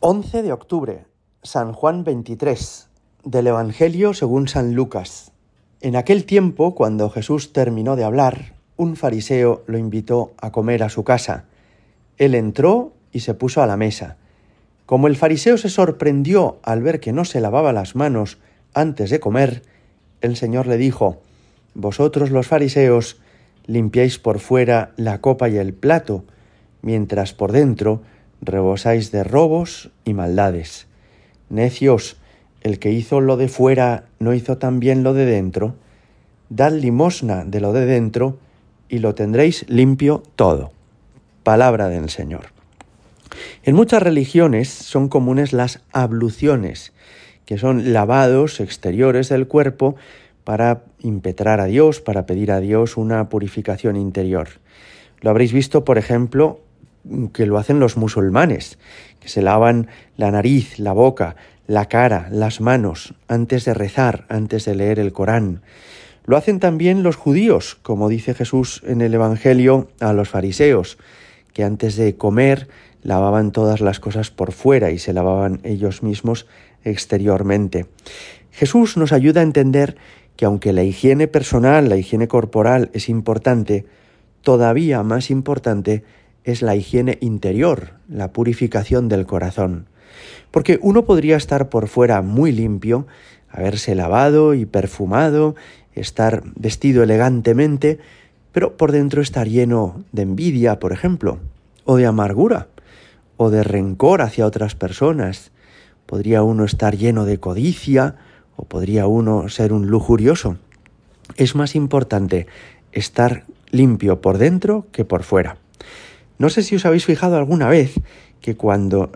11 de octubre, San Juan 23, del Evangelio según San Lucas. En aquel tiempo, cuando Jesús terminó de hablar, un fariseo lo invitó a comer a su casa. Él entró y se puso a la mesa. Como el fariseo se sorprendió al ver que no se lavaba las manos antes de comer, el Señor le dijo, Vosotros los fariseos limpiáis por fuera la copa y el plato, mientras por dentro rebosáis de robos y maldades. Necios, el que hizo lo de fuera no hizo también lo de dentro. Dad limosna de lo de dentro y lo tendréis limpio todo. Palabra del Señor. En muchas religiones son comunes las abluciones, que son lavados exteriores del cuerpo para impetrar a Dios, para pedir a Dios una purificación interior. Lo habréis visto, por ejemplo, que lo hacen los musulmanes, que se lavan la nariz, la boca, la cara, las manos, antes de rezar, antes de leer el Corán. Lo hacen también los judíos, como dice Jesús en el Evangelio a los fariseos, que antes de comer lavaban todas las cosas por fuera y se lavaban ellos mismos exteriormente. Jesús nos ayuda a entender que aunque la higiene personal, la higiene corporal es importante, todavía más importante es la higiene interior, la purificación del corazón. Porque uno podría estar por fuera muy limpio, haberse lavado y perfumado, estar vestido elegantemente, pero por dentro estar lleno de envidia, por ejemplo, o de amargura, o de rencor hacia otras personas. Podría uno estar lleno de codicia, o podría uno ser un lujurioso. Es más importante estar limpio por dentro que por fuera. No sé si os habéis fijado alguna vez que cuando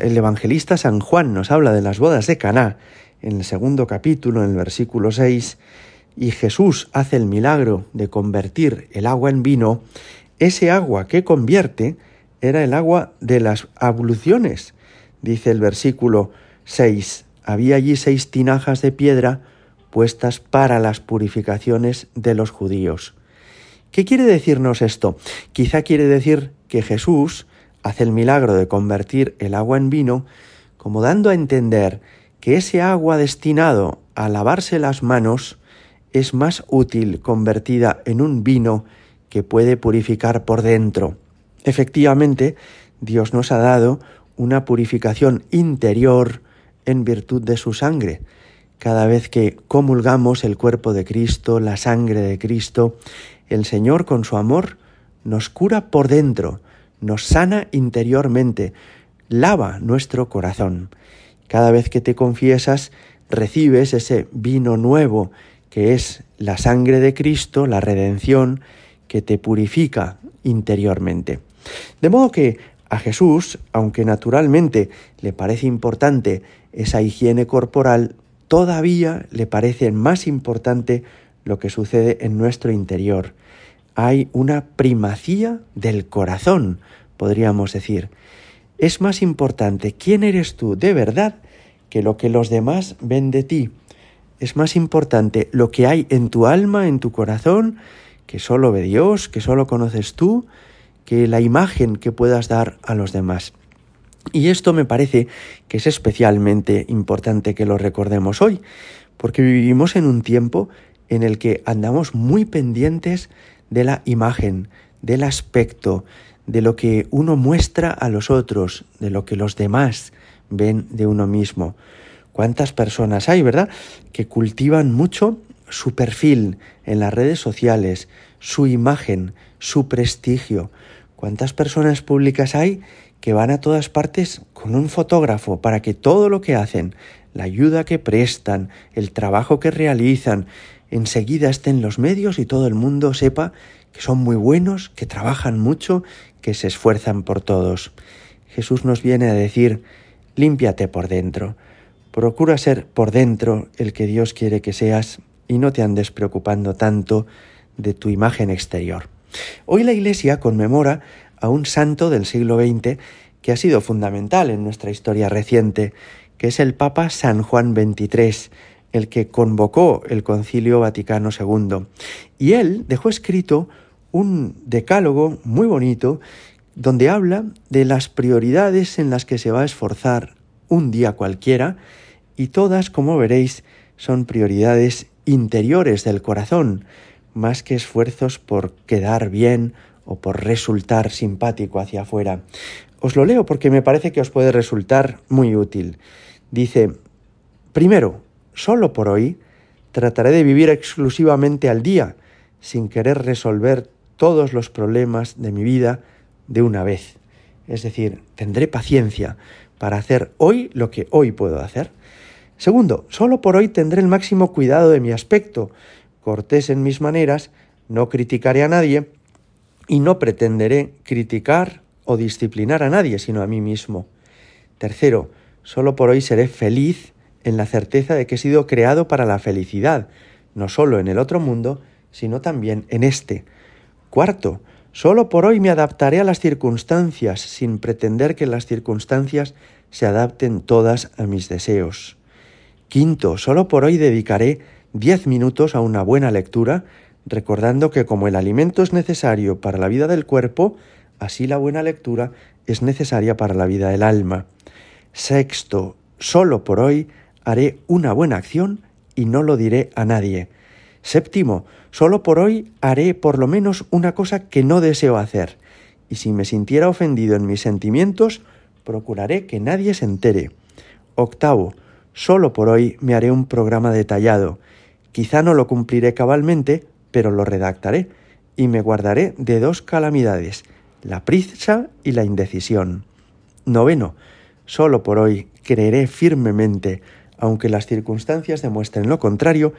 el evangelista San Juan nos habla de las bodas de Caná, en el segundo capítulo, en el versículo 6, y Jesús hace el milagro de convertir el agua en vino, ese agua que convierte era el agua de las abluciones. Dice el versículo 6, había allí seis tinajas de piedra puestas para las purificaciones de los judíos. ¿Qué quiere decirnos esto? Quizá quiere decir que Jesús hace el milagro de convertir el agua en vino, como dando a entender que ese agua destinado a lavarse las manos es más útil convertida en un vino que puede purificar por dentro. Efectivamente, Dios nos ha dado una purificación interior en virtud de su sangre. Cada vez que comulgamos el cuerpo de Cristo, la sangre de Cristo, el Señor con su amor nos cura por dentro, nos sana interiormente, lava nuestro corazón. Cada vez que te confiesas, recibes ese vino nuevo que es la sangre de Cristo, la redención, que te purifica interiormente. De modo que a Jesús, aunque naturalmente le parece importante esa higiene corporal, todavía le parece más importante lo que sucede en nuestro interior. Hay una primacía del corazón, podríamos decir. Es más importante quién eres tú de verdad que lo que los demás ven de ti. Es más importante lo que hay en tu alma, en tu corazón, que solo ve Dios, que solo conoces tú, que la imagen que puedas dar a los demás. Y esto me parece que es especialmente importante que lo recordemos hoy, porque vivimos en un tiempo en el que andamos muy pendientes de la imagen, del aspecto, de lo que uno muestra a los otros, de lo que los demás ven de uno mismo. ¿Cuántas personas hay, verdad?, que cultivan mucho su perfil en las redes sociales, su imagen, su prestigio. ¿Cuántas personas públicas hay que van a todas partes con un fotógrafo para que todo lo que hacen, la ayuda que prestan, el trabajo que realizan, enseguida estén los medios y todo el mundo sepa que son muy buenos, que trabajan mucho, que se esfuerzan por todos. Jesús nos viene a decir, límpiate por dentro, procura ser por dentro el que Dios quiere que seas y no te andes preocupando tanto de tu imagen exterior. Hoy la Iglesia conmemora a un santo del siglo XX que ha sido fundamental en nuestra historia reciente, que es el Papa San Juan XXIII, el que convocó el Concilio Vaticano II. Y él dejó escrito un decálogo muy bonito donde habla de las prioridades en las que se va a esforzar un día cualquiera y todas, como veréis, son prioridades interiores del corazón, más que esfuerzos por quedar bien o por resultar simpático hacia afuera. Os lo leo porque me parece que os puede resultar muy útil. Dice, primero, solo por hoy, trataré de vivir exclusivamente al día, sin querer resolver todos los problemas de mi vida de una vez. Es decir, tendré paciencia para hacer hoy lo que hoy puedo hacer. Segundo, solo por hoy tendré el máximo cuidado de mi aspecto, cortés en mis maneras, no criticaré a nadie y no pretenderé criticar o disciplinar a nadie, sino a mí mismo. Tercero, solo por hoy seré feliz en la certeza de que he sido creado para la felicidad, no solo en el otro mundo, sino también en este. Cuarto, solo por hoy me adaptaré a las circunstancias sin pretender que las circunstancias se adapten todas a mis deseos. Quinto, solo por hoy dedicaré diez minutos a una buena lectura, recordando que como el alimento es necesario para la vida del cuerpo, así la buena lectura es necesaria para la vida del alma. Sexto, solo por hoy haré una buena acción y no lo diré a nadie. Séptimo, solo por hoy haré por lo menos una cosa que no deseo hacer, y si me sintiera ofendido en mis sentimientos, procuraré que nadie se entere. Octavo, solo por hoy me haré un programa detallado. Quizá no lo cumpliré cabalmente, pero lo redactaré, y me guardaré de dos calamidades, la prisa y la indecisión. Noveno, solo por hoy creeré firmemente, aunque las circunstancias demuestren lo contrario,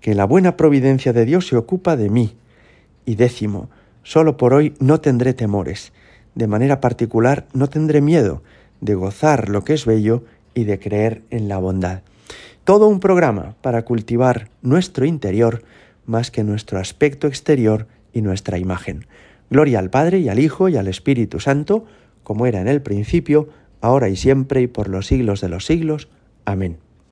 que la buena providencia de Dios se ocupa de mí. Y décimo, solo por hoy no tendré temores, de manera particular no tendré miedo de gozar lo que es bello y de creer en la bondad. Todo un programa para cultivar nuestro interior más que nuestro aspecto exterior y nuestra imagen. Gloria al Padre y al Hijo y al Espíritu Santo, como era en el principio, ahora y siempre y por los siglos de los siglos. Amén.